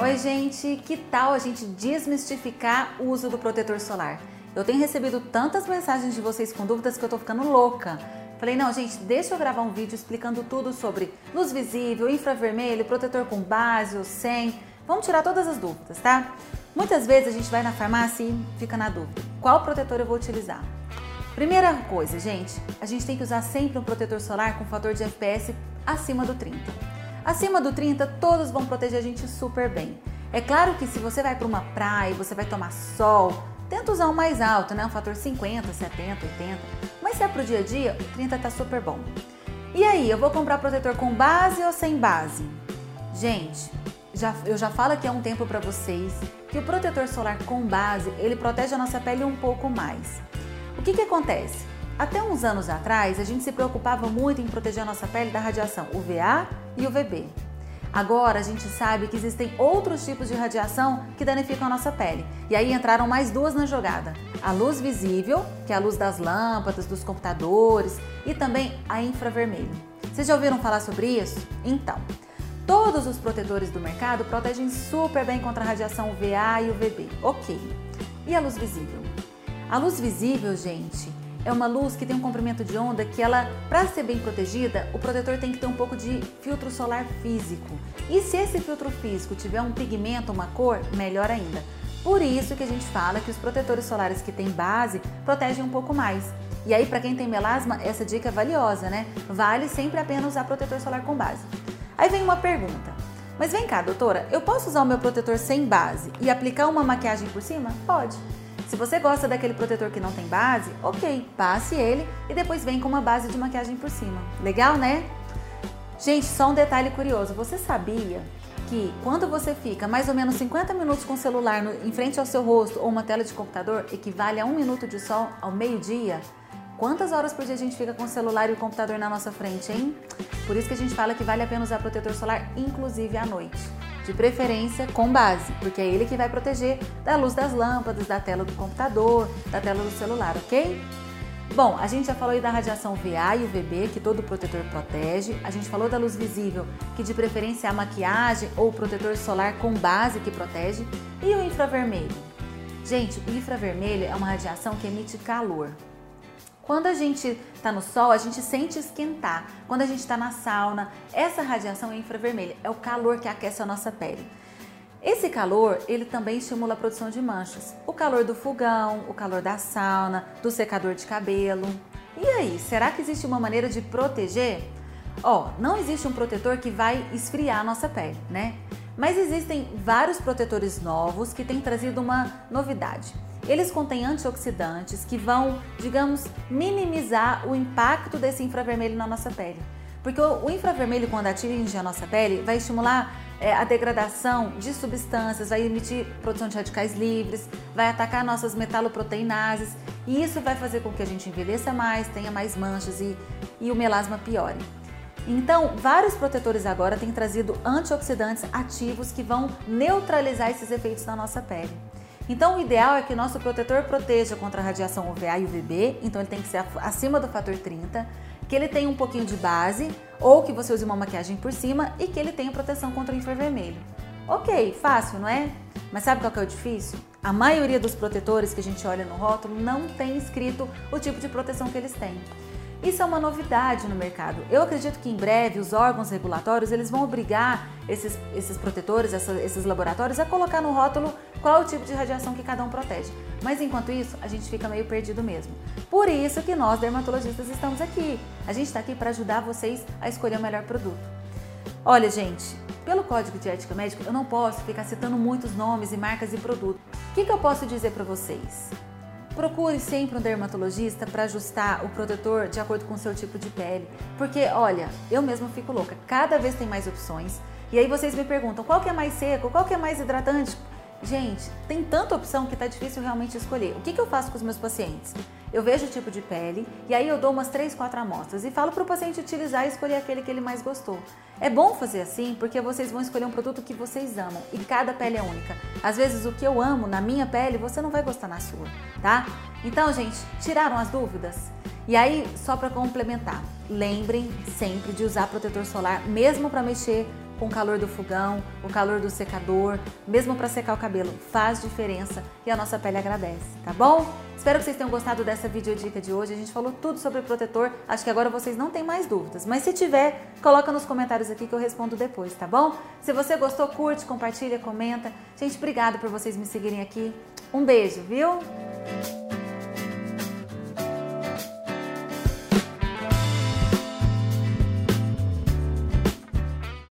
Oi, gente, que tal a gente desmistificar o uso do protetor solar? Eu tenho recebido tantas mensagens de vocês com dúvidas que eu tô ficando louca. Falei, não, gente, deixa eu gravar um vídeo explicando tudo sobre luz visível, infravermelho, protetor com base ou sem. Vamos tirar todas as dúvidas, tá? Muitas vezes a gente vai na farmácia e fica na dúvida: qual protetor eu vou utilizar? Primeira coisa, gente, a gente tem que usar sempre um protetor solar com fator de FPS acima do 30. Acima do 30, todos vão proteger a gente super bem. É claro que se você vai para uma praia, você vai tomar sol, tenta usar um mais alto, né? Um fator 50, 70, 80. Mas se é para o dia a dia, o 30 tá super bom. E aí, eu vou comprar protetor com base ou sem base? Gente, já, eu já falo aqui há um tempo para vocês que o protetor solar com base, ele protege a nossa pele um pouco mais. O que que acontece? Até uns anos atrás, a gente se preocupava muito em proteger a nossa pele da radiação UVA e UVB. Agora a gente sabe que existem outros tipos de radiação que danificam a nossa pele. E aí entraram mais duas na jogada: a luz visível, que é a luz das lâmpadas, dos computadores, e também a infravermelho. Vocês já ouviram falar sobre isso? Então, todos os protetores do mercado protegem super bem contra a radiação UVA e UVB. Ok. E a luz visível? A luz visível, gente, é uma luz que tem um comprimento de onda que ela, para ser bem protegida, o protetor tem que ter um pouco de filtro solar físico. E se esse filtro físico tiver um pigmento, uma cor, melhor ainda. Por isso que a gente fala que os protetores solares que têm base protegem um pouco mais. E aí, para quem tem melasma, essa dica é valiosa, né? Vale sempre a pena usar protetor solar com base. Aí vem uma pergunta. Mas vem cá, doutora, eu posso usar o meu protetor sem base e aplicar uma maquiagem por cima? Pode. Se você gosta daquele protetor que não tem base, ok, passe ele e depois vem com uma base de maquiagem por cima. Legal, né? Gente, só um detalhe curioso. Você sabia que quando você fica mais ou menos 50 minutos com o celular no, em frente ao seu rosto ou uma tela de computador equivale a um minuto de sol ao meio-dia? Quantas horas por dia a gente fica com o celular e o computador na nossa frente, hein? Por isso que a gente fala que vale a pena usar protetor solar, inclusive à noite de preferência com base, porque é ele que vai proteger da luz das lâmpadas, da tela do computador, da tela do celular, ok? Bom, a gente já falou aí da radiação VA e UVB, que todo protetor protege. A gente falou da luz visível, que de preferência é a maquiagem ou o protetor solar com base que protege. E o infravermelho? Gente, o infravermelho é uma radiação que emite calor. Quando a gente está no sol, a gente sente esquentar. Quando a gente está na sauna, essa radiação é infravermelha, é o calor que aquece a nossa pele. Esse calor, ele também estimula a produção de manchas. O calor do fogão, o calor da sauna, do secador de cabelo. E aí, será que existe uma maneira de proteger? Ó, oh, não existe um protetor que vai esfriar a nossa pele, né? Mas existem vários protetores novos que têm trazido uma novidade. Eles contêm antioxidantes que vão, digamos, minimizar o impacto desse infravermelho na nossa pele. Porque o infravermelho, quando atinge a nossa pele, vai estimular é, a degradação de substâncias, vai emitir produção de radicais livres, vai atacar nossas metaloproteinases e isso vai fazer com que a gente envelheça mais, tenha mais manchas e, e o melasma piore. Então, vários protetores agora têm trazido antioxidantes ativos que vão neutralizar esses efeitos na nossa pele. Então, o ideal é que o nosso protetor proteja contra a radiação UVA e UVB, então ele tem que ser acima do fator 30, que ele tenha um pouquinho de base, ou que você use uma maquiagem por cima e que ele tenha proteção contra o infravermelho. Ok, fácil, não é? Mas sabe qual que é o difícil? A maioria dos protetores que a gente olha no rótulo não tem escrito o tipo de proteção que eles têm. Isso é uma novidade no mercado. Eu acredito que em breve os órgãos regulatórios eles vão obrigar esses, esses protetores, essa, esses laboratórios a colocar no rótulo qual o tipo de radiação que cada um protege. Mas enquanto isso, a gente fica meio perdido mesmo. Por isso que nós dermatologistas estamos aqui. A gente está aqui para ajudar vocês a escolher o melhor produto. Olha, gente, pelo Código de Ética Médica, eu não posso ficar citando muitos nomes e marcas e produtos. O que, que eu posso dizer para vocês? Procure sempre um dermatologista para ajustar o protetor de acordo com o seu tipo de pele, porque olha, eu mesma fico louca, cada vez tem mais opções. E aí vocês me perguntam, qual que é mais seco, qual que é mais hidratante? Gente, tem tanta opção que tá difícil realmente escolher. O que, que eu faço com os meus pacientes? Eu vejo o tipo de pele e aí eu dou umas 3, 4 amostras e falo para o paciente utilizar e escolher aquele que ele mais gostou. É bom fazer assim porque vocês vão escolher um produto que vocês amam e cada pele é única. Às vezes o que eu amo na minha pele você não vai gostar na sua, tá? Então, gente, tiraram as dúvidas? E aí, só para complementar, lembrem sempre de usar protetor solar mesmo para mexer com o calor do fogão, o calor do secador, mesmo para secar o cabelo, faz diferença e a nossa pele agradece, tá bom? Espero que vocês tenham gostado dessa videodica de hoje. A gente falou tudo sobre protetor, acho que agora vocês não têm mais dúvidas. Mas se tiver, coloca nos comentários aqui que eu respondo depois, tá bom? Se você gostou, curte, compartilha, comenta. Gente, obrigada por vocês me seguirem aqui. Um beijo, viu?